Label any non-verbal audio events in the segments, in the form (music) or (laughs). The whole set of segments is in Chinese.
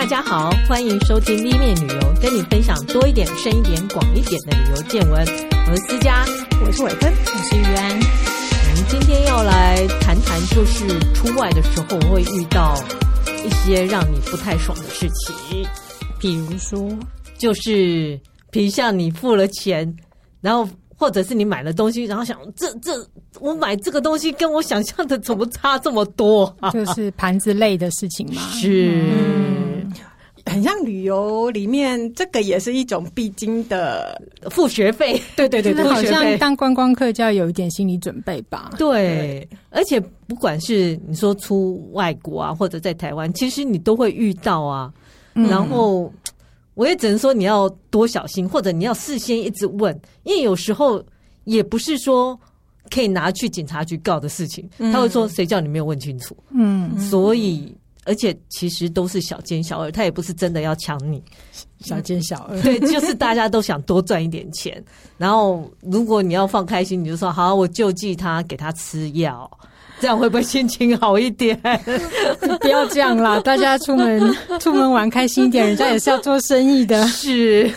大家好，欢迎收听 V 面旅游，跟你分享多一点、深一点、广一点的旅游见闻。我是思佳，我是伟芬，我是玉安。我们今天要来谈谈，就是出外的时候会遇到一些让你不太爽的事情，比如说，就是比如像你付了钱，然后。或者是你买了东西，然后想这这我买这个东西跟我想象的怎么差这么多？就是盘子类的事情嘛。是，嗯，很像旅游里面，这个也是一种必经的付学费。对对对对，好像当观光客就要有一点心理准备吧。对，对，而且不管是你说出外国啊，或者在台湾，其实你都会遇到啊。嗯，然后。我也只能说你要多小心，或者你要事先一直问，因为有时候也不是说可以拿去警察局告的事情。他会说谁叫你没有问清楚？嗯，所以而且其实都是小奸小恶，他也不是真的要抢你。小奸小恶，对，就是大家都想多赚一点钱。然后如果你要放开心，你就说好，我救济他，给他吃药。这样会不会心情好一点？(laughs) 不要这样啦！大家出门出门玩开心一点，人家也是要做生意的。是，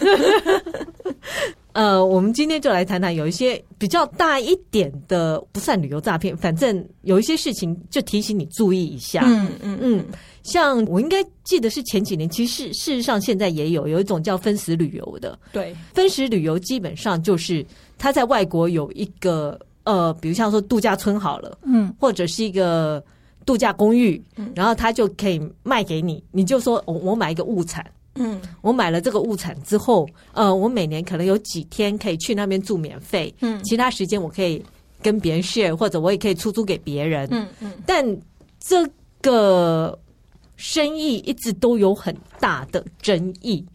呃，我们今天就来谈谈有一些比较大一点的，不算旅游诈骗，反正有一些事情就提醒你注意一下。嗯嗯嗯，像我应该记得是前几年，其实事实上现在也有有一种叫分时旅游的。对，分时旅游基本上就是他在外国有一个。呃，比如像说度假村好了，嗯，或者是一个度假公寓，嗯，然后他就可以卖给你，你就说我我买一个物产，嗯，我买了这个物产之后，呃，我每年可能有几天可以去那边住免费，嗯，其他时间我可以跟别人 share，或者我也可以出租给别人，嗯嗯，但这个生意一直都有很大的争议，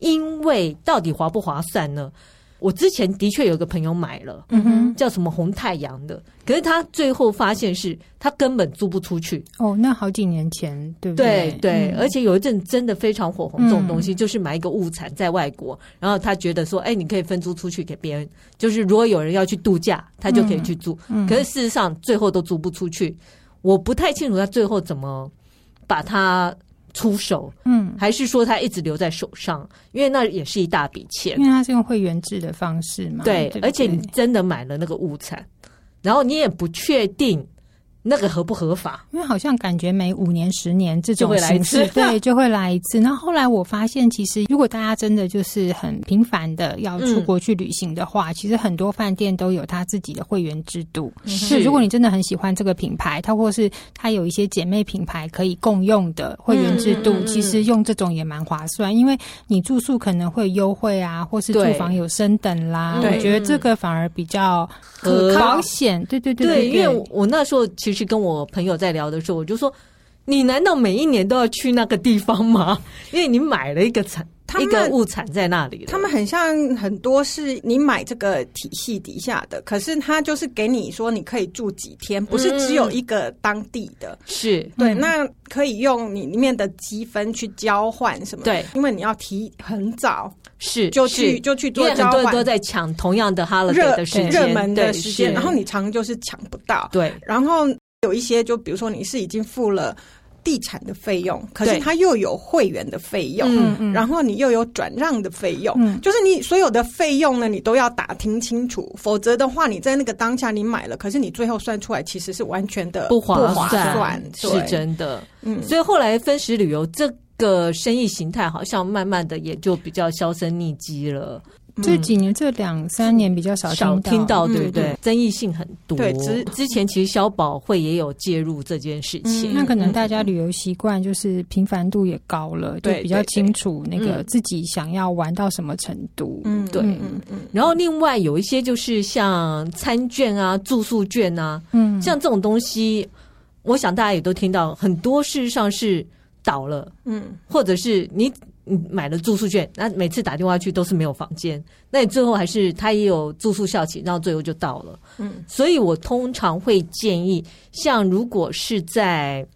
因为到底划不划算呢？我之前的确有个朋友买了，嗯哼，叫什么红太阳的，可是他最后发现是他根本租不出去。哦，那好几年前，对不对？对对，嗯、而且有一阵真的非常火红，这种东西、嗯、就是买一个物产在外国，然后他觉得说，哎，你可以分租出去给别人，就是如果有人要去度假，他就可以去租。嗯、可是事实上最后都租不出去，我不太清楚他最后怎么把它。出手，嗯，还是说他一直留在手上？因为那也是一大笔钱，因为他是用会员制的方式嘛。对，对对，而且你真的买了那个物产，然后你也不确定。那个合不合法？因为好像感觉每五年、十年这种形式，(laughs) 对，就会来一次。那后，来我发现，其实如果大家真的就是很频繁的要出国去旅行的话，嗯、其实很多饭店都有他自己的会员制度。是，如果你真的很喜欢这个品牌，它或是它有一些姐妹品牌可以共用的会员制度，嗯、其实用这种也蛮划算，因为你住宿可能会优惠啊，或是住房有升等啦。我觉得这个反而比较可保险。对对对对，对，因为我那时候其实。去跟我朋友在聊的时候，我就说：“你难道每一年都要去那个地方吗？(laughs) 因为你买了一个产，一个物产在那里。他们很像很多是你买这个体系底下的，可是他就是给你说你可以住几天，不是只有一个当地的。嗯、是对，那可以用你里面的积分去交换什么？对，因为你要提很早，是就去就去做交换，很多人都在抢同样的 holiday 的时间，热门的时间，然后你常常就是抢不到。对，然后。有一些，就比如说你是已经付了地产的费用，可是它又有会员的费用，嗯，然后你又有转让的费用，嗯，就是你所有的费用呢，你都要打听清楚，否则的话，你在那个当下你买了，可是你最后算出来其实是完全的不划算，不划算，是真的。嗯，所以后来分时旅游这个生意形态，好像慢慢的也就比较销声匿迹了。这几年这两三年比较少听到，少听到，对不对？嗯、争议性很多。对，之之前其实消保会也有介入这件事情。嗯、那可能大家旅游习惯就是频繁度也高了，对，比较清楚那个自己想要玩到什么程度。嗯，对，嗯嗯。然后另外有一些就是像餐券啊、住宿券啊，嗯，像这种东西，我想大家也都听到，很多事实上是倒了，嗯，或者是你。你买了住宿券，那每次打电话去都是没有房间，那你最后还是他也有住宿校期，然后最后就到了。嗯，所以我通常会建议，像如果是在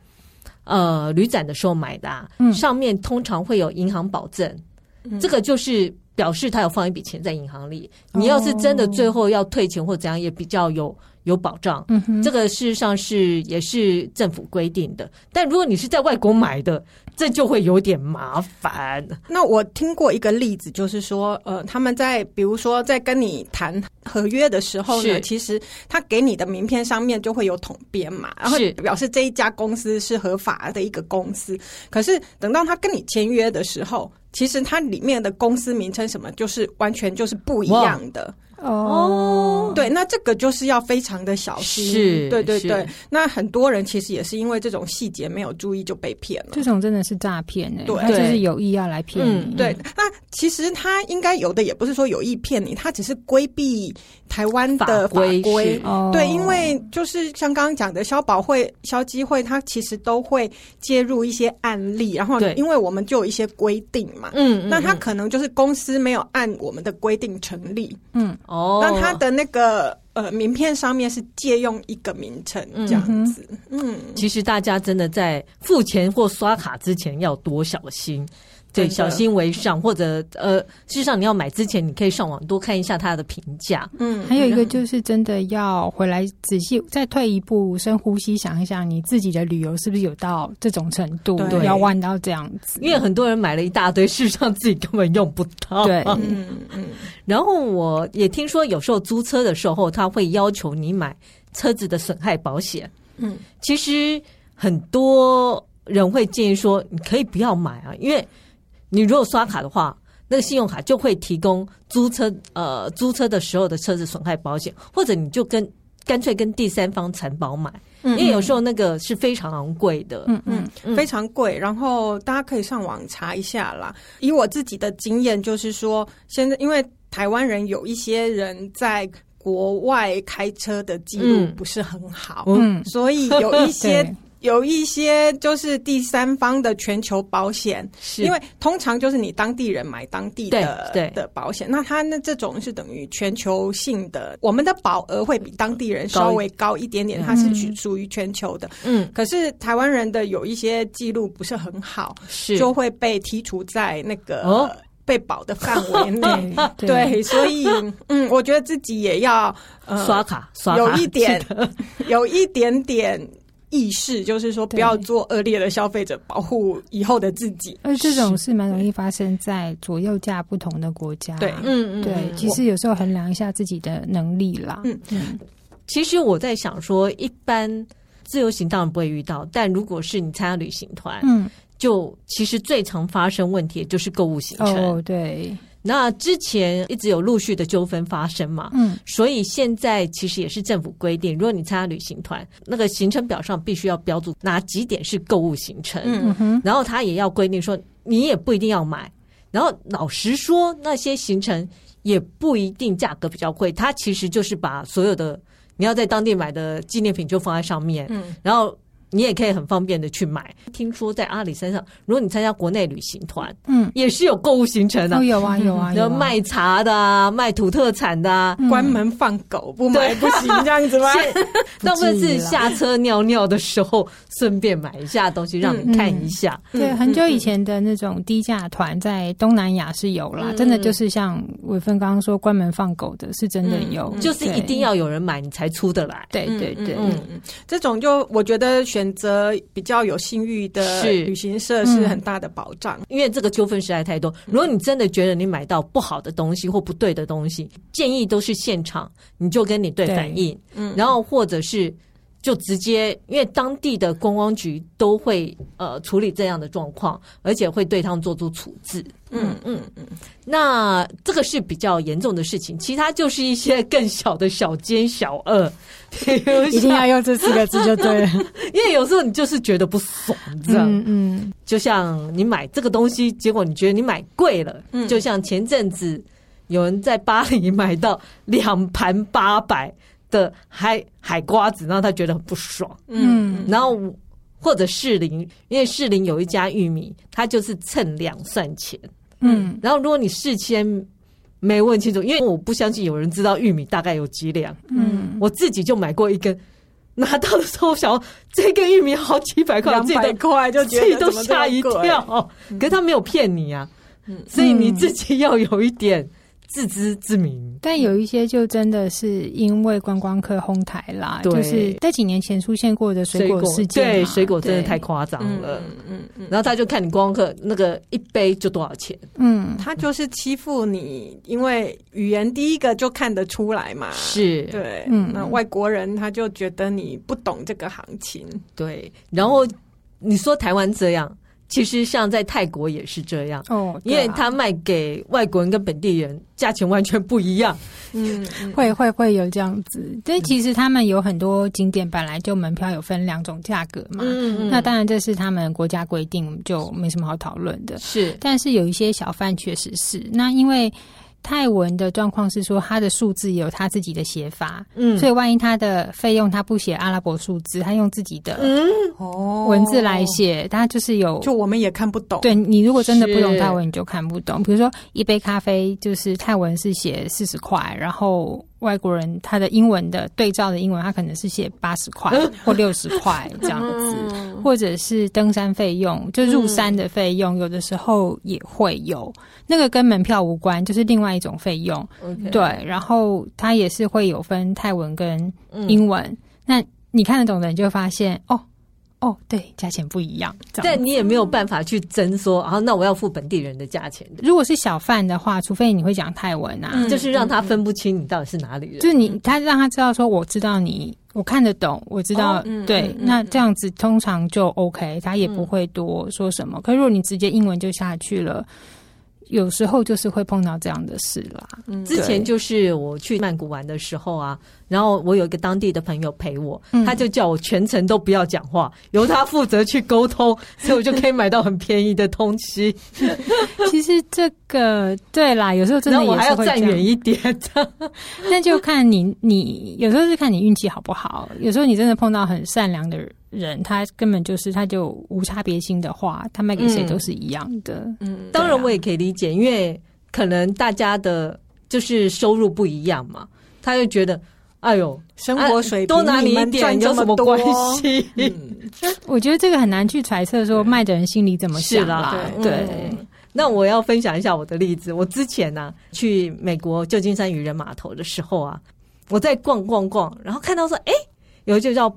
呃旅展的时候买的，啊，嗯，上面通常会有银行保证，嗯，这个就是。表示他有放一笔钱在银行里。你要是真的最后要退钱或怎样，也比较有有保障。嗯哼，这个事实上是也是政府规定的。但如果你是在外国买的，这就会有点麻烦。那我听过一个例子，就是说，呃，他们在比如说在跟你谈合约的时候呢，其实他给你的名片上面就会有统编嘛，然后表示这一家公司是合法的一个公司。可是等到他跟你签约的时候，其实它里面的公司名称什么，就是完全就是不一样的。哦，对，那这个就是要非常的小心。是，对对对。那很多人其实也是因为这种细节没有注意就被骗了。这种真的是诈骗哎，对，他就是有意要来骗你。嗯、对，那其实他应该有的也不是说有意骗你，他只是规避台湾的法规。法规对，因为就是像刚刚讲的消保会、消基会，他其实都会介入一些案例，然后因为我们就有一些规定嘛，嗯，那他可能就是公司没有按我们的规定成立，嗯。哦，那他的那个呃名片上面是借用一个名称这样子，嗯，其实大家真的在付钱或刷卡之前要多小心。对，小心为上，或者呃，事实上你要买之前，你可以上网多看一下它的评价。嗯，还有一个就是真的要回来仔细再退一步，深呼吸，想一想你自己的旅游是不是有到这种程度，对，要玩到这样子。因为很多人买了一大堆，事实上自己根本用不到。对，嗯嗯。然后我也听说，有时候租车的时候，他会要求你买车子的损害保险。嗯，其实很多人会建议说，你可以不要买啊，因为。你如果刷卡的话，那个信用卡就会提供租车呃租车的时候的车子损害保险，或者你就跟干脆跟第三方承保买，因为有时候那个是非常昂贵的，嗯嗯，非常贵。然后大家可以上网查一下啦。以我自己的经验，就是说，现在因为台湾人有一些人在国外开车的记录不是很好，嗯，所以有一些。(laughs) 有一些就是第三方的全球保险，是。因为通常就是你当地人买当地的的保险，那他那这种是等于全球性的，我们的保额会比当地人稍微高一点点，它是属属于全球的。嗯，可是台湾人的有一些记录不是很好，是。就会被剔除在那个被保的范围内。(laughs) 对，所以嗯，我觉得自己也要呃刷卡，刷卡有一点，有一点点。意识就是说，不要做恶劣的消费者，保护以后的自己。而这种是蛮容易发生在左右价不同的国家。对，嗯嗯，对。其实有时候衡量一下自己的能力啦。嗯嗯。其实我在想说，一般自由行当然不会遇到，但如果是你参加旅行团，嗯，就其实最常发生问题就是购物行程。哦，对。那之前一直有陆续的纠纷发生嘛，嗯，所以现在其实也是政府规定，如果你参加旅行团，那个行程表上必须要标注哪几点是购物行程，嗯哼，然后他也要规定说你也不一定要买，然后老实说那些行程也不一定价格比较贵，他其实就是把所有的你要在当地买的纪念品就放在上面，嗯，然后。你也可以很方便的去买。听说在阿里山上，如果你参加国内旅行团，嗯，也是有购物行程的。哦，有啊，有啊，有卖茶的，卖土特产的，关门放狗不买不行这样子吗？大部分是下车尿尿的时候顺便买一下东西让你看一下。对，很久以前的那种低价团在东南亚是有啦，真的就是像伟芬刚刚说关门放狗的，是真的有，就是一定要有人买你才出得来。对对对，嗯嗯，这种就我觉得选。选择比较有信誉的旅行社是很大的保障，因为这个纠纷实在太多。如果你真的觉得你买到不好的东西或不对的东西，建议都是现场你就跟你对反应，嗯，然后或者是。就直接，因为当地的观光局都会呃处理这样的状况，而且会对他们做出处置。嗯嗯嗯。那这个是比较严重的事情，其他就是一些更小的小奸小恶。一定要用这四个字就对了，(laughs) 因为有时候你就是觉得不爽，这样。嗯嗯。就像你买这个东西，结果你觉得你买贵了。嗯。就像前阵子有人在巴黎买到两盘八百。的海海瓜子，让他觉得很不爽。嗯，然后或者士林，因为士林有一家玉米，他就是称两算钱。嗯，然后如果你事先没问清楚，因为我不相信有人知道玉米大概有几两。嗯，我自己就买过一根，拿到的时候我想说这个玉米好几百块，两百块就自己都吓一跳。可是他没有骗你啊。嗯，所以你自己要有一点。自知之明，但有一些就真的是因为观光客哄抬啦，就是在几年前出现过的水果事件，对，水果真的太夸张了，嗯嗯嗯，然后他就看你观光客那个一杯就多少钱，嗯，他就是欺负你，因为语言第一个就看得出来嘛，是。对，嗯，那外国人他就觉得你不懂这个行情，对，然后你说台湾这样。其实像在泰国也是这样哦，因为他卖给外国人跟本地人价钱完全不一样，嗯，(laughs) 会会会有这样子。但其实他们有很多景点本来就门票有分两种价格嘛，嗯，那当然这是他们国家规定，就没什么好讨论的。是，但是有一些小贩确实是，那因为。泰文的状况是说，他的数字有他自己的写法，嗯，所以万一他的费用他不写阿拉伯数字，他用自己的哦文字来写，他就是有，就我们也看不懂。对，你如果真的不懂泰文，你就看不懂。比如说一杯咖啡，就是泰文是写四十块，然后。外国人他的英文的对照的英文，他可能是写八十块或六十块这样子，或者是登山费用，就入山的费用，有的时候也会有，那个跟门票无关，就是另外一种费用。对，然后他也是会有分泰文跟英文，那你看得懂的，你就会发现哦。哦，对，价钱不一样，但你也没有办法去争说，啊，那我要付本地人的价钱。如果是小贩的话，除非你会讲泰文啊，嗯、就是让他分不清你到底是哪里人。就是你，他让他知道说，我知道你，我看得懂，我知道，哦、对、嗯，那这样子通常就 OK，他也不会多说什么。嗯、可是如果你直接英文就下去了。有时候就是会碰到这样的事啦。嗯，之前就是我去曼谷玩的时候啊，然后我有一个当地的朋友陪我，他就叫我全程都不要讲话，(laughs) 由他负责去沟通，所以我就可以买到很便宜的东西。(laughs) 其实这个对啦，有时候真的我还要站远一点的，(laughs) 那就看你你有时候是看你运气好不好，有时候你真的碰到很善良的人。人他根本就是他就无差别心的话，他卖给谁都是一样的。嗯，当然我也可以理解，因为可能大家的就是收入不一样嘛，他就觉得，哎呦，生活水平、啊、多拿你一点有什么关系？嗯、我觉得这个很难去揣测说卖的人心里怎么想啦。对，对嗯、那我要分享一下我的例子。我之前呢、啊、去美国旧金山渔人码头的时候啊，我在逛逛逛，然后看到说，哎，有一个叫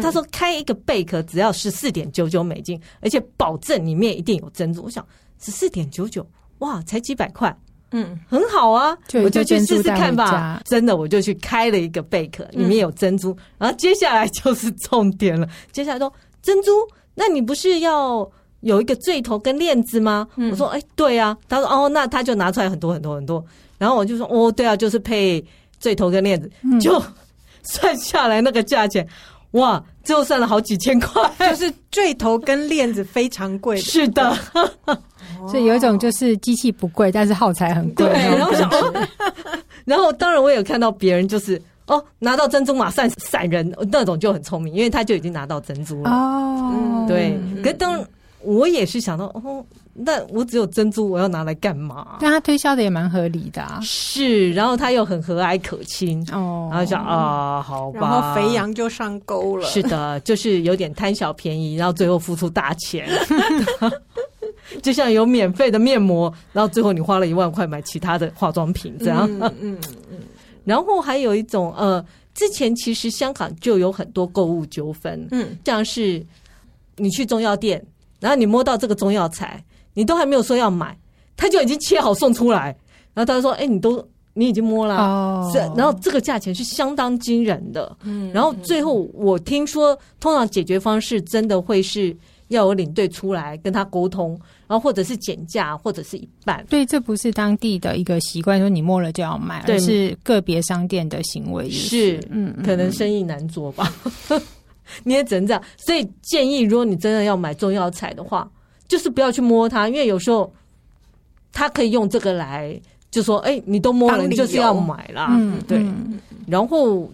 他说开一个贝壳只要十四点九九美金，而且保证里面一定有珍珠。我想十四点九九，哇，才几百块，嗯，很好啊，我就去试试看吧。真的，我就去开了一个贝壳，里面有珍珠。然后接下来就是重点了，接下来说珍珠，那你不是要有一个坠头跟链子吗？我说哎，对啊。他说哦，那他就拿出来很多很多很多。然后我就说哦，对啊，就是配坠头跟链子，就算下来那个价钱。哇，最后算了好几千块，就是坠头跟链子非常贵。是的，(laughs) 所以有一种就是机器不贵，但是耗材很贵。对，然后想，(laughs) 然后当然我有看到别人就是哦，拿到珍珠马上闪人，那种就很聪明，因为他就已经拿到珍珠了。哦，对，可是当。我也是想到哦，那我只有珍珠，我要拿来干嘛？但他推销的也蛮合理的啊。是，然后他又很和蔼可亲哦，然后想啊，好吧，然后肥羊就上钩了。是的，就是有点贪小便宜，然后最后付出大钱，(laughs) 就像有免费的面膜，然后最后你花了一万块买其他的化妆品，这样。嗯嗯嗯。然后还有一种呃，之前其实香港就有很多购物纠纷，嗯，像是你去中药店。然后你摸到这个中药材，你都还没有说要买，他就已经切好送出来。然后他就说：“哎，你都你已经摸了，哦，是。然后这个价钱是相当惊人的。嗯，然后最后我听说，通常解决方式真的会是要有领队出来跟他沟通，然后或者是减价，或者是一半。对，这不是当地的一个习惯，说你摸了就要买，而是个别商店的行为是。是，嗯，可能生意难做吧。嗯 (laughs) ”你也只能这样，所以建议，如果你真的要买中药材的话，就是不要去摸它，因为有时候他可以用这个来，就说：“哎，你都摸了，你就是要买啦。”嗯，对。然后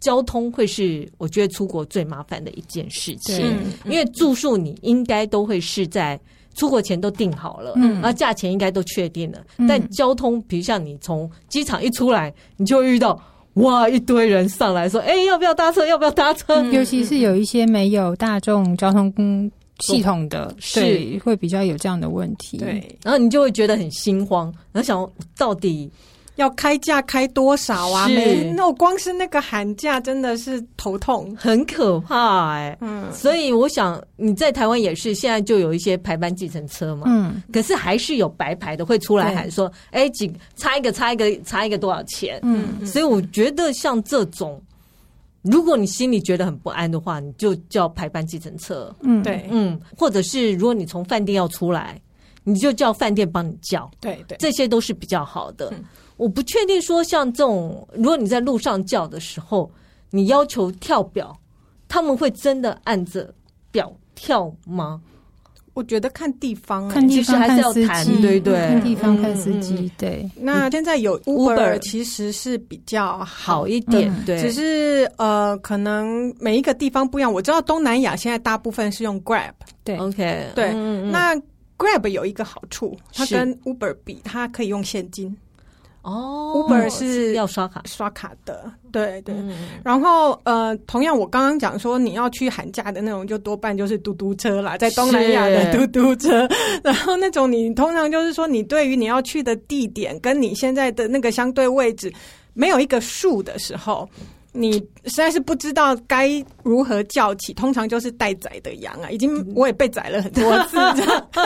交通会是我觉得出国最麻烦的一件事情，因为住宿你应该都会是在出国前都定好了，嗯，然后价钱应该都确定了，但交通，比如像你从机场一出来，你就会遇到。哇！一堆人上来说：“哎、欸，要不要搭车？要不要搭车？”尤其是有一些没有大众交通系统的，是会比较有这样的问题。对，然后你就会觉得很心慌，然后想到底。要开价开多少啊？没，那我光是那个喊价真的是头痛，很可怕哎、欸。嗯，所以我想你在台湾也是，现在就有一些排班计程车嘛。嗯，可是还是有白牌的会出来喊说：“哎、欸，几差一个，差一个，差一个多少钱？”嗯，所以我觉得像这种，如果你心里觉得很不安的话，你就叫排班计程车。嗯，对，嗯，或者是如果你从饭店要出来，你就叫饭店帮你叫。对对，这些都是比较好的。嗯我不确定说像这种，如果你在路上叫的时候，你要求跳表，他们会真的按着表跳吗？我觉得看地方，看地方，还是要谈，对对，看地方看司机，对。那现在有 Uber，其实是比较好一点，对。只是呃，可能每一个地方不一样。我知道东南亚现在大部分是用 Grab，对，OK，对。那 Grab 有一一个好处，它跟 Uber 比，它可以用现金。哦，Uber 是要刷卡刷卡的，对对。嗯、然后呃，同样我刚刚讲说你要去寒假的那种，就多半就是嘟嘟车啦，在东南亚的嘟嘟车。(laughs) 然后那种你通常就是说，你对于你要去的地点跟你现在的那个相对位置没有一个数的时候。你实在是不知道该如何叫起，通常就是待宰的羊啊！已经我也被宰了很多次。(laughs)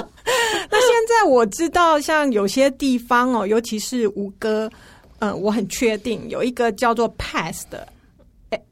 那现在我知道，像有些地方哦，尤其是吴哥，嗯，我很确定有一个叫做 Pass 的。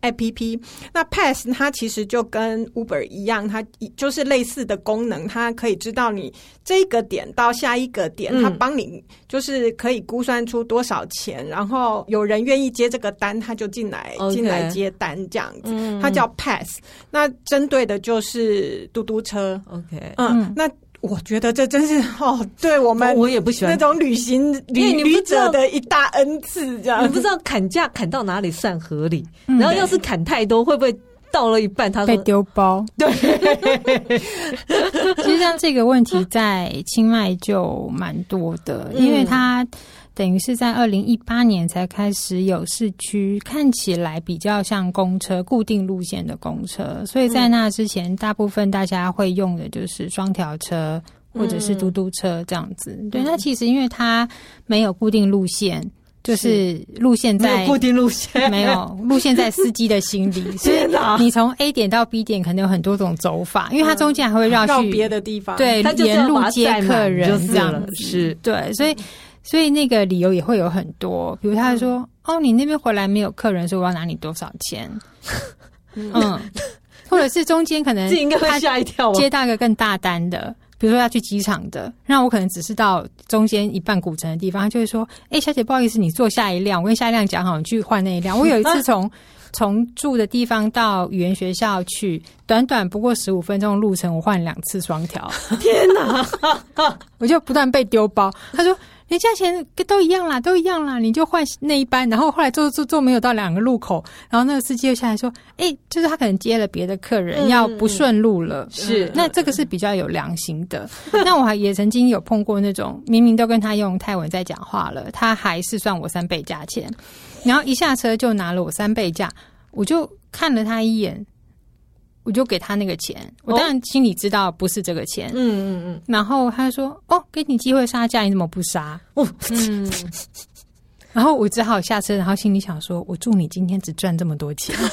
A P P，那 Pass 它其实就跟 Uber 一样，它就是类似的功能，它可以知道你这个点到下一个点，嗯、它帮你就是可以估算出多少钱，然后有人愿意接这个单，他就进来进来接单这样子，嗯、它叫 Pass，那针对的就是嘟嘟车，OK，嗯，那。我觉得这真是哦，对我们我也不喜欢。那种旅行旅旅者的一大恩赐，这样。你不知道砍价砍到哪里算合理，然后要是砍太多，会不会到了一半他被丢包？对，(laughs) 其实像这个问题在清迈就蛮多的，因为他。等于是在二零一八年才开始有市区，看起来比较像公车固定路线的公车，所以在那之前，大部分大家会用的就是双条车或者是嘟嘟车这样子。嗯、对，那其实因为它没有固定路线，就是路线在固定路线，(laughs) 没有路线在司机的心里，(laughs) 所以你从 A 点到 B 点可能有很多种走法，因为它中间还会绕去别的地方，对，沿路接客人这样子，是。对，所以。所以那个理由也会有很多，比如他说：“嗯、哦，你那边回来没有客人，所以我要拿你多少钱？” (laughs) 嗯，或者是中间可能这应该会吓一跳，接到一个更大单的，比如说要去机场的，那我可能只是到中间一半古城的地方，他就会说：“哎、欸，小姐，不好意思，你坐下一辆，我跟下一辆讲好，你去换那一辆。”我有一次从从住的地方到语言学校去，短短不过十五分钟的路程，我换两次双条。(laughs) 天哪！(laughs) 我就不断被丢包。他说。连价钱都一样啦，都一样啦，你就换那一班。然后后来坐坐坐没有到两个路口，然后那个司机又下来说：“哎、欸，就是他可能接了别的客人，嗯、要不顺路了。嗯”是，那这个是比较有良心的。(laughs) 那我还也曾经有碰过那种明明都跟他用泰文在讲话了，他还是算我三倍价钱，然后一下车就拿了我三倍价，我就看了他一眼。我就给他那个钱，我当然心里知道不是这个钱，嗯嗯嗯。然后他就说：“哦，给你机会杀价，你怎么不杀？”哦，嗯。然后我只好下车，然后心里想说：“我祝你今天只赚这么多钱。(laughs) ”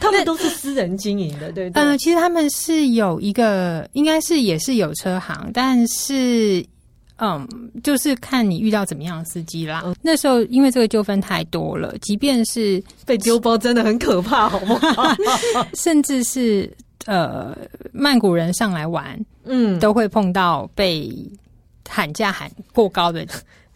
他们都是私人经营的，对不对？嗯，其实他们是有一个，应该是也是有车行，但是。嗯，就是看你遇到怎么样的司机啦。嗯、那时候因为这个纠纷太多了，即便是被丢包，真的很可怕，好不好？(laughs) 甚至是呃，曼谷人上来玩，嗯，都会碰到被喊价喊过高的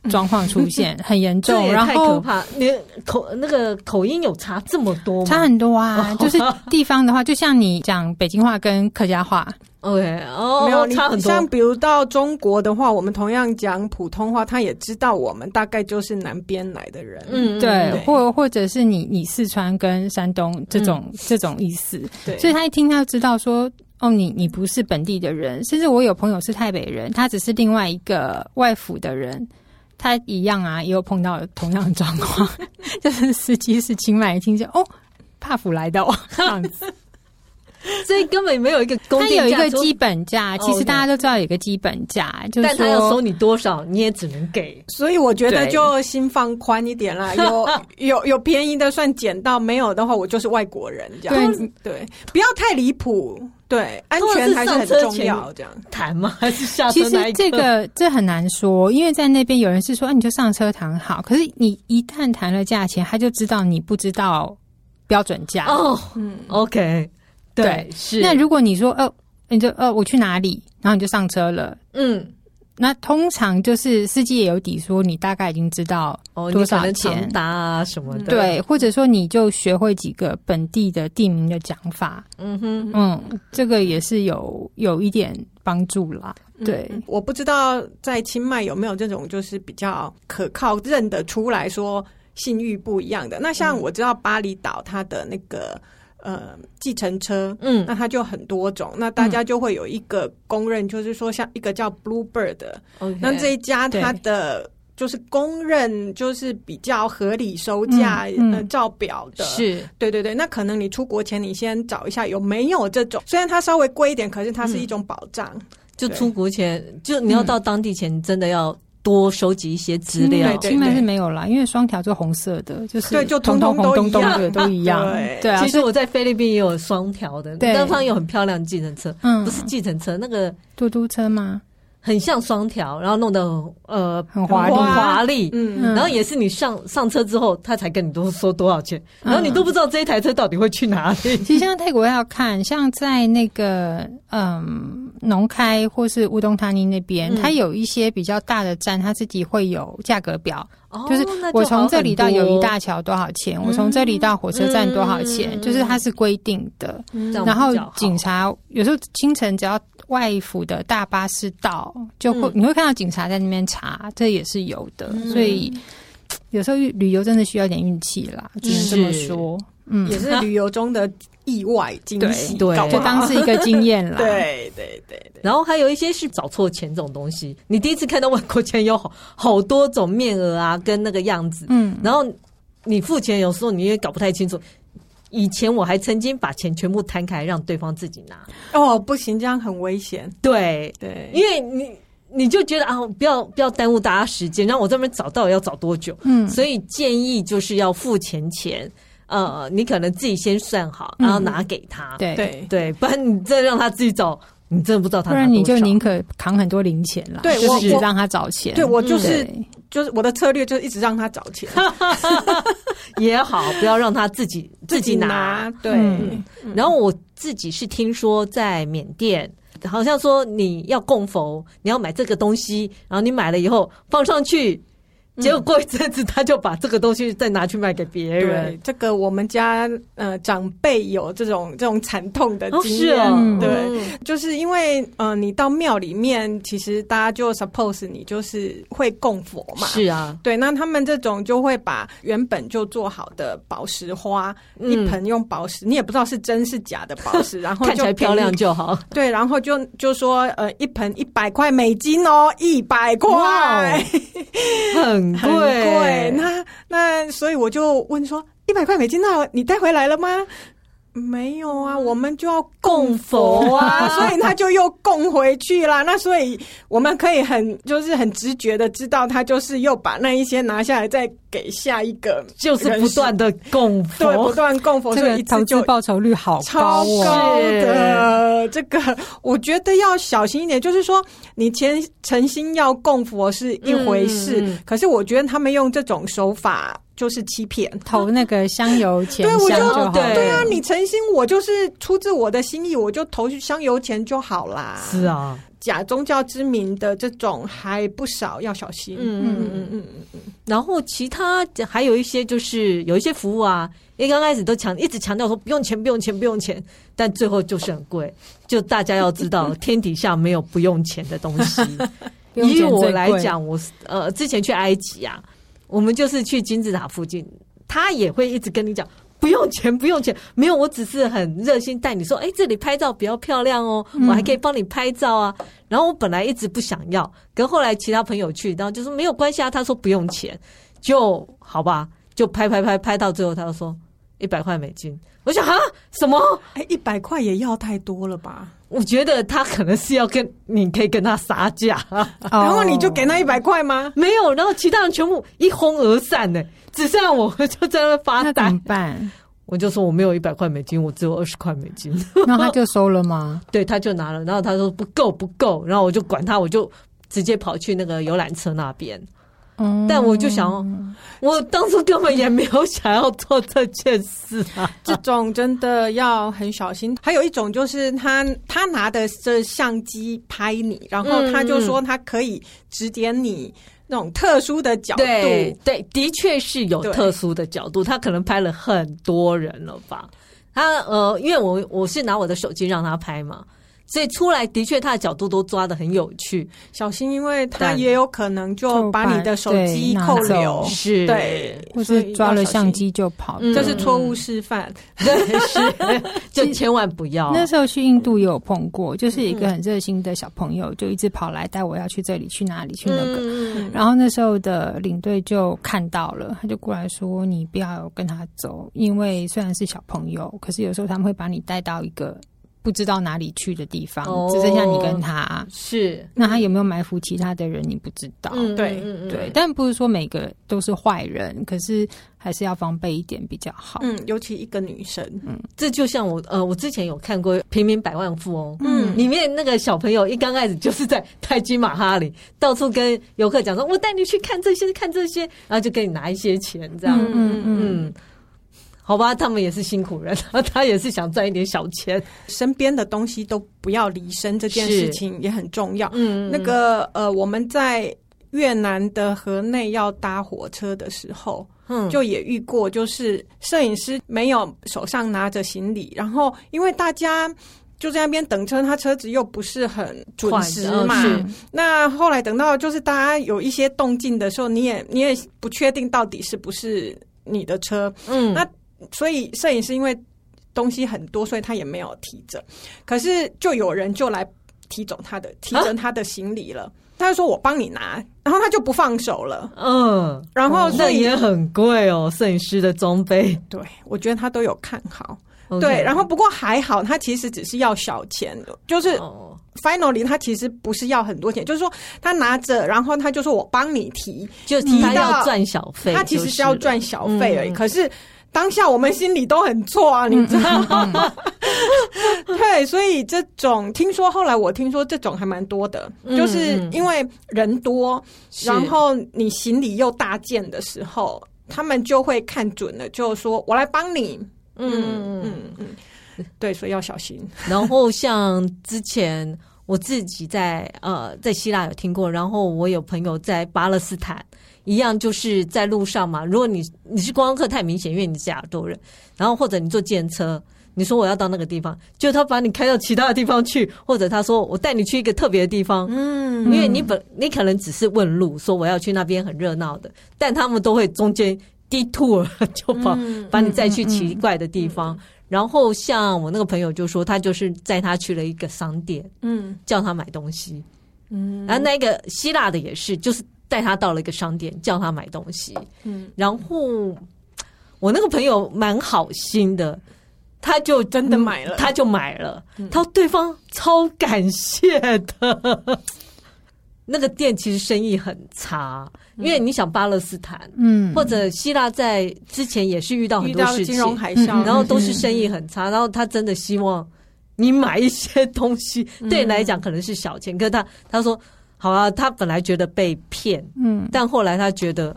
(laughs) 状况出现，(laughs) 很严重。然后太可怕，你口那个口音有差这么多吗？差很多啊，(laughs) 就是地方的话，就像你讲北京话跟客家话。OK，哦，没有，差很多。像比如到中国的话，我们同样讲普通话，他也知道我们大概就是南边来的人，嗯，对，对或或者是你你四川跟山东这种、嗯、这种意思，对，所以他一听他就知道说，哦，你你不是本地的人，甚至我有朋友是台北人，他只是另外一个外府的人，他一样啊，也有碰到同样的状况，(laughs) 就是司机是清迈，一听见哦，帕府来的哦，(laughs) 这样子。所以根本没有一个公定价，它有一个基本价。其实大家都知道有一个基本价，就是但他要收你多少，你也只能给。所以我觉得就心放宽一点啦，有 (laughs) 有有便宜的算捡到，没有的话我就是外国人这样。对对，不要太离谱。对，安全还是很重要。这样谈吗？还是下车？其实这个这很难说，因为在那边有人是说，啊，你就上车谈好。可是你一旦谈了价钱，他就知道你不知道标准价哦。嗯，OK，对，对是。那如果你说，呃，你就呃，我去哪里，然后你就上车了，嗯。那通常就是司机也有底，说你大概已经知道多少钱搭啊什么的，对，或者说你就学会几个本地的地名的讲法，嗯哼，嗯，这个也是有有一点帮助啦。对，嗯，我不知道在清迈有没有这种就是比较可靠认得出来说信誉不一样的。那像我知道巴厘岛它的那个。呃，计程车，嗯，那它就很多种，那大家就会有一个公认，就是说像一个叫 Bluebird 的，Okay, 那这一家它的就是公认就是比较合理收价，嗯，呃，照表的，是对对对。那可能你出国前你先找一下有没有这种，虽然它稍微贵一点，可是它是一种保障。嗯，就出国前，就你要到当地前，真的要。多收集一些资料，清迈是没有啦，因为双条就红色的，就是对，就通通红东东的都一样。(laughs) 对。啊，其实我在菲律宾也有双条的，对。方有很漂亮的计程车，嗯，不是计程车，那个嘟嘟车吗？很像双条，然后弄得呃很华丽，华丽，嗯，然后也是你上上车之后，他才跟你多说多少钱，然后你都不知道这一台车到底会去哪里。(laughs) 其实像泰国要看，像在那个嗯农开或是乌东塔尼那边，它有一些比较大的站，它自己会有价格表，就是我从这里到友谊大桥多少钱，我从这里到火车站多少钱，就是它是规定的。然后警察有时候清晨只要。外府的大巴士到，就会、嗯、你会看到警察在那边查，这也是有的。嗯、所以有时候旅游真的需要点运气啦，只能这么说。嗯，也是旅游中的意外惊喜，对，就当是一个经验啦。(laughs) 对对对对。然后还有一些是找错钱这种东西，你第一次看到外国钱有好好多种面额啊，跟那个样子，嗯，然后你付钱有时候你也搞不太清楚。以前我还曾经把钱全部摊开，让对方自己拿。哦，不行，这样很危险。对对，因为你你就觉得啊，不要不要耽误大家时间，让我这边找到要找多久？嗯，所以建议就是要付钱前，呃，你可能自己先算好，然后拿给他。对对对，不然你再让他自己找，你真的不知道他。不然你就宁可扛很多零钱了，对，就是让他找钱。对我就是。就是我的策略，就是一直让他找钱 (laughs) 也好，不要让他自己 (laughs) 自己拿。拿对，嗯、然后我自己是听说在缅甸，好像说你要供佛，你要买这个东西，然后你买了以后放上去。结果过一阵子，他就把这个东西再拿去卖给别人。对，这个我们家呃长辈有这种这种惨痛的经验。哦哦、对，嗯、就是因为呃，你到庙里面，其实大家就 suppose 你就是会供佛嘛。是啊，对，那他们这种就会把原本就做好的宝石花、嗯、一盆用宝石，你也不知道是真是假的宝石，(laughs) 然后就看起来漂亮就好。对，然后就就说呃，一盆一百块美金哦，一百块。哇很。贵，那那所以我就问说，一百块美金，那你带回来了吗？没有啊，我们就要供佛啊，(laughs) 所以他就又供回去啦。那所以我们可以很就是很直觉的知道，他就是又把那一些拿下来，再给下一个，就是不断的供佛，对，不断供佛，所以投资报酬率好高的。这个我觉得要小心一点，就是说你前诚心要供佛是一回事，嗯、可是我觉得他们用这种手法。就是欺骗，(laughs) 投那个香油钱香就好。对，对啊，你诚心，我就是出自我的心意，我就投去香油钱就好啦。是啊，假宗教之名的这种还不少，要小心。嗯嗯嗯嗯嗯嗯。然后其他还有一些，就是有一些服务啊，因为刚开始都强一直强调说不用钱，不用钱，不用钱，但最后就是很贵。就大家要知道，天底下没有不用钱的东西。(laughs) 以我来讲，我呃之前去埃及啊。我们就是去金字塔附近，他也会一直跟你讲不用钱，不用钱，没有，我只是很热心带你说，哎，这里拍照比较漂亮哦，我还可以帮你拍照啊。嗯、然后我本来一直不想要，可后来其他朋友去，然后就说没有关系啊，他说不用钱，就好吧，就拍拍拍拍到最后，他就说一百块美金。我想啊，什么？哎，一百块也要太多了吧？我觉得他可能是要跟你可以跟他杀价，(laughs) 然后你就给那一百块吗？没有，然后其他人全部一哄而散呢，只剩下我就在那发呆。怎么办？我就说我没有一百块美金，我只有二十块美金。然后他就收了吗？(laughs) 对，他就拿了。然后他说不够，不够。然后我就管他，我就直接跑去那个游览车那边。嗯，但我就想，我当初根本也没有想要做这件事啊。(laughs) 这种真的要很小心。还有一种就是他他拿的这相机拍你，然后他就说他可以指点你那种特殊的角度。对，对，的确是有特殊的角度。他可能拍了很多人了吧？他呃，因为我我是拿我的手机让他拍嘛。所以出来的确，他的角度都抓的很有趣，小心，因为他也有可能就把你的手机扣留，是，对，或是抓了相机就跑，这是错误示范，对，是，(laughs) 就千万不要。那时候去印度也有碰过，就是一个很热心的小朋友，就一直跑来带我要去这里去哪里去那个，然后那时候的领队就看到了，他就过来说：“你不要跟他走，因为虽然是小朋友，可是有时候他们会把你带到一个。”不知道哪里去的地方，只剩下你跟他。是，那他有没有埋伏其他的人？你不知道。嗯，对，对。但不是说每个都是坏人，可是还是要防备一点比较好。嗯，尤其一个女生。嗯，这就像我呃，我之前有看过《平民百万富翁》，嗯，里面那个小朋友一刚开始就是在泰姬玛哈里到处跟游客讲说：“我带你去看这些，看这些。”然后就给你拿一些钱，这样。嗯嗯嗯。好吧，他们也是辛苦人，(laughs) 他也是想赚一点小钱。身边的东西都不要离身，这件事情也很重要。嗯，那个呃，我们在越南的河内要搭火车的时候，嗯，就也遇过，就是摄影师没有手上拿着行李，然后因为大家就在那边等车，他车子又不是很准时嘛。那后来等到就是大家有一些动静的时候，你也你也不确定到底是不是你的车。嗯，那。所以摄影师因为东西很多，所以他也没有提着。可是就有人就来提走他的，提着他的行李了。啊、他就说：“我帮你拿。”然后他就不放手了。嗯，然后那也很贵哦，摄影师的装备。对，我觉得他都有看好。对，然后不过还好，他其实只是要小钱，就是 finally 他其实不是要很多钱，就是说他拿着，然后他就说我帮你提，就提到赚小费，他其实是要赚小费而已。嗯、可是。当下我们心里都很错啊，你知道吗？对，所以这种听说后来我听说这种还蛮多的，就是因为人多，然后你行李又大件的时候，他们就会看准了，就说我来帮你。嗯嗯嗯，对，所以要小心。然后像之前我自己在呃在希腊有听过，然后我有朋友在巴勒斯坦。一样就是在路上嘛。如果你你是观光客，太明显，因为你是亚洲人。然后或者你坐电车，你说我要到那个地方，就他把你开到其他的地方去，或者他说我带你去一个特别的地方。嗯，因为你本你可能只是问路，说我要去那边很热闹的，但他们都会中间 detour 就把把你再去奇怪的地方。然后像我那个朋友就说，他就是载他去了一个商店，嗯，叫他买东西，嗯，然后那个希腊的也是，就是。带他到了一个商店，叫他买东西。嗯，然后我那个朋友蛮好心的，他就真的买了，他就买了。他说对方超感谢的。(laughs) 那个店其实生意很差，因为你想巴勒斯坦，嗯，或者希腊在之前也是遇到很多事情，金融海啸，然后都是生意很差。然后他真的希望你买一些东西，对你来讲可能是小钱，可是他他说。好啊，他本来觉得被骗，嗯，但后来他觉得，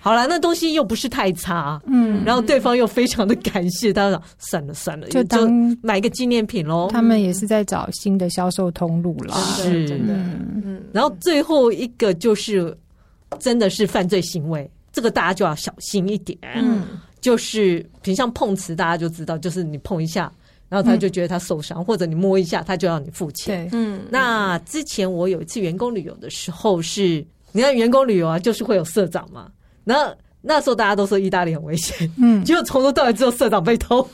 好了，那东西又不是太差，嗯，然后对方又非常的感谢，他说算了算了，就当买个纪念品喽。他们也是在找新的销售通路了，是真的，嗯。然后最后一个就是真的是犯罪行为，这个大家就要小心一点，嗯，就是平常碰瓷，大家就知道，就是你碰一下。然后他就觉得他受伤，嗯、或者你摸一下，他就要你付钱。对，嗯。那之前我有一次员工旅游的时候是，是你看员工旅游啊，就是会有社长嘛。那那时候大家都说意大利很危险，嗯，结果从头到尾只有社长被偷。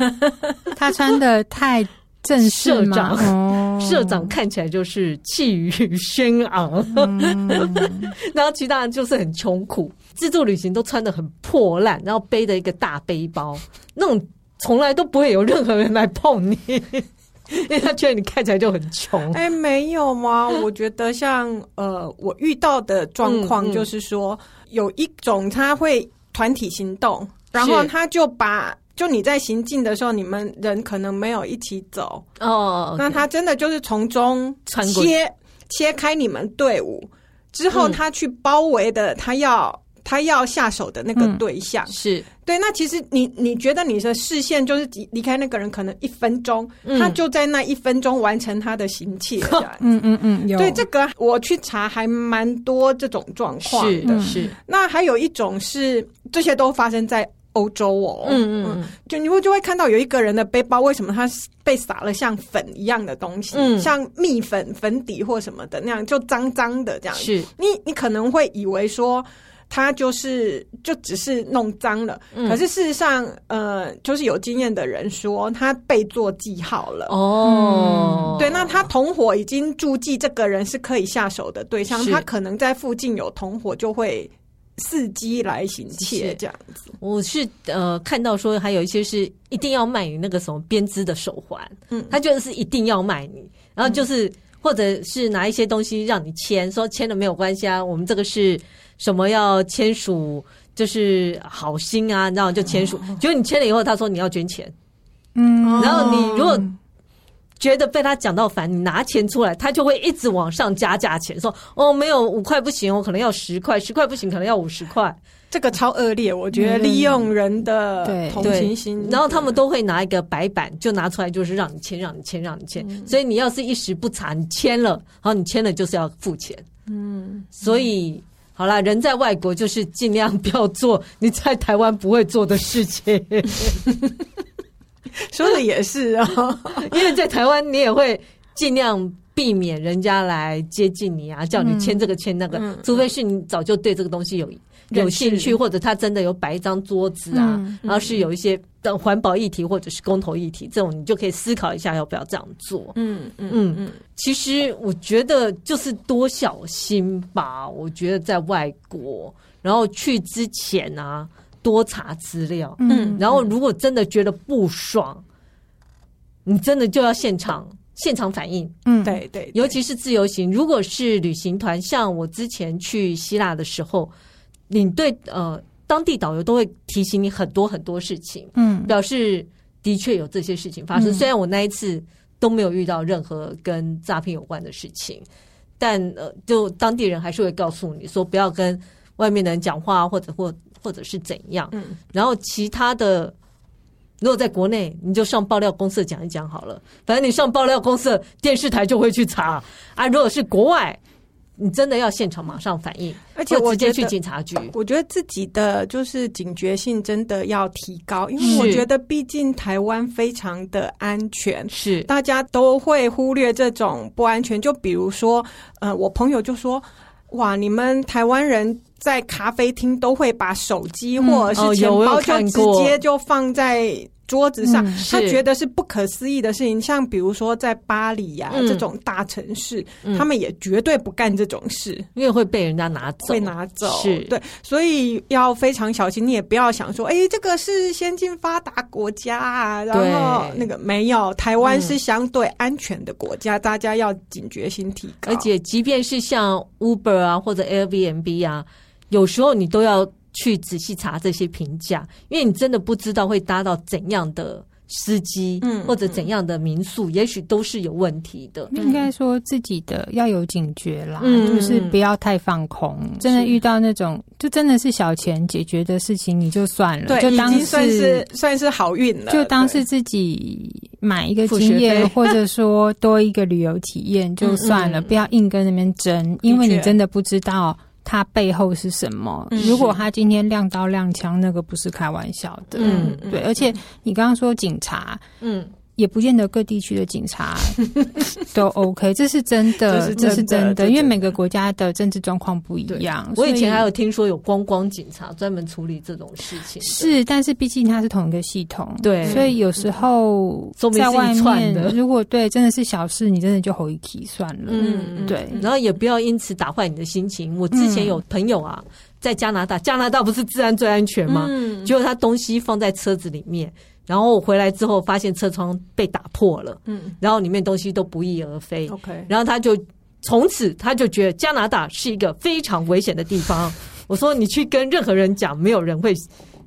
(laughs) 他穿的太正式，社长，哦、社长看起来就是气宇轩昂，嗯、(laughs) 然后其他人就是很穷苦。自助旅行都穿的很破烂，然后背着一个大背包，那种从来都不会有任何人来碰你，(laughs) 因为他觉得你看起来就很穷。哎，没有吗？(laughs) 我觉得像呃，我遇到的状况就是说，嗯嗯、有一种他会团体行动，然后他就把。就你在行进的时候，你们人可能没有一起走哦。Oh. 那他真的就是从中切切开你们队伍之后，他去包围的他要、嗯、他要下手的那个对象、嗯、是对。那其实你你觉得你的视线就是离离开那个人可能一分钟，嗯、他就在那一分钟完成他的行窃。(laughs) 嗯嗯嗯，有。对这个我去查还蛮多这种状况的。是，是那还有一种是这些都发生在。欧洲哦，嗯嗯，就你会就会看到有一个人的背包，为什么他被撒了像粉一样的东西，嗯，像蜜粉、粉底或什么的那样，就脏脏的这样子。是，你你可能会以为说他就是就只是弄脏了，嗯，可是事实上，呃，就是有经验的人说他被做记号了。哦，对，那他同伙已经注记这个人是可以下手的对象，他可能在附近有同伙就会。伺机来行窃这样子，我是呃看到说还有一些是一定要卖你那个什么编织的手环，嗯，他就是一定要卖你，然后就是、嗯、或者是拿一些东西让你签，说签了没有关系啊，我们这个是什么要签署，就是好心啊，然后就签署，结果你签了以后，他说你要捐钱，嗯，然后你如果。觉得被他讲到烦，你拿钱出来，他就会一直往上加价钱，说哦，没有五块不行，我可能要十块，十块不行，可能要五十块，这个超恶劣，我觉得利用人的同情心。然后他们都会拿一个白板，就拿出来，就是让你签，让你签，让你签。嗯、所以你要是一时不察，你签了，然后你签了就是要付钱。嗯，所以好啦，人在外国就是尽量不要做你在台湾不会做的事情。(laughs) 说的也是啊，(laughs) 因为在台湾你也会尽量避免人家来接近你啊，叫你签这个签那个，嗯、除非是你早就对这个东西有有兴趣，或者他真的有摆一张桌子啊，嗯、然后是有一些的环保议题或者是公投议题，这种你就可以思考一下要不要这样做。嗯嗯嗯嗯，其实我觉得就是多小心吧。我觉得在外国，然后去之前啊。多查资料，嗯，然后如果真的觉得不爽，嗯、你真的就要现场现场反应，嗯，对对，尤其是自由行，如果是旅行团，像我之前去希腊的时候，领队呃当地导游都会提醒你很多很多事情，嗯，表示的确有这些事情发生。嗯、虽然我那一次都没有遇到任何跟诈骗有关的事情，但呃，就当地人还是会告诉你说不要跟外面的人讲话，或者或。或者是怎样？嗯，然后其他的，如果在国内，你就上爆料公社讲一讲好了。反正你上爆料公社，电视台就会去查啊。如果是国外，你真的要现场马上反应，而且我直接去警察局。我觉得自己的就是警觉性真的要提高，因为我觉得毕竟台湾非常的安全，是大家都会忽略这种不安全。就比如说，呃，我朋友就说。哇！你们台湾人在咖啡厅都会把手机或者是钱包就直接就放在桌子上，嗯、他觉得是不可思议的事情。像比如说在巴黎呀、啊嗯、这种大城市，嗯、他们也绝对不干这种事，因为会被人家拿走，被拿走。是对，所以要非常小心。你也不要想说，哎、欸，这个是先进发达国家啊，然后那个没有，台湾是相对安全的国家，嗯、大家要警觉性提高。而且，即便是像 Uber 啊或者 Airbnb 啊，有时候你都要。去仔细查这些评价，因为你真的不知道会搭到怎样的司机，嗯，或者怎样的民宿，嗯、也许都是有问题的。应该说自己的要有警觉啦，嗯、就是不要太放空。嗯、真的遇到那种，就真的是小钱解决的事情，你就算了，对，就当是算是算是好运了，就当是自己买一个经验，(laughs) 或者说多一个旅游体验就算了，嗯嗯，不要硬跟那边争，因为你真的不知道。他背后是什么？如果他今天亮刀亮枪，那个不是开玩笑的。嗯，对。而且你刚刚说警察，嗯。也不见得各地区的警察 (laughs) 都 OK，这是真的，这是真的，因为每个国家的政治状况不一样。我以前还有听说有光光警察专门处理这种事情，是，但是毕竟它是同一个系统，对，所以有时候在外面，如果对真的是小事，你真的就吼一气算了，嗯，对，然后也不要因此打坏你的心情。我之前有朋友啊。在加拿大，加拿大不是治安最安全吗？嗯，结果他东西放在车子里面，然后回来之后发现车窗被打破了，嗯，然后里面东西都不翼而飞。OK，然后他就从此他就觉得加拿大是一个非常危险的地方。(laughs) 我说你去跟任何人讲，没有人会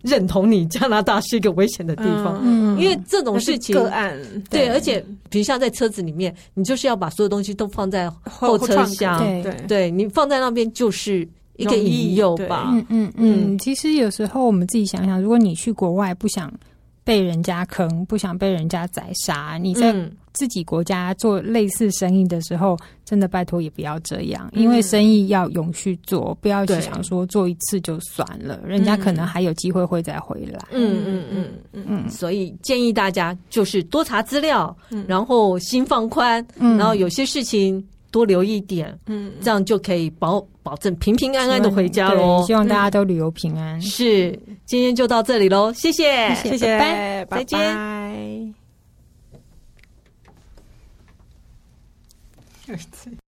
认同你加拿大是一个危险的地方，嗯，因为这种事情个案。对，而且比如像在车子里面，你就是要把所有东西都放在后车厢，对，对你放在那边就是。一个引诱吧，嗯嗯嗯。其实有时候我们自己想想，如果你去国外不想被人家坑，不想被人家宰杀，你在自己国家做类似生意的时候，真的拜托也不要这样，因为生意要永续做，不要去想说做一次就算了，人家可能还有机会会再回来。嗯嗯嗯嗯嗯。所以建议大家就是多查资料，然后心放宽，然后有些事情。多留一点，嗯，这样就可以保保证平平安安的回家喽。希望大家都旅游平安。是，今天就到这里喽，谢谢，谢谢，拜拜，再见。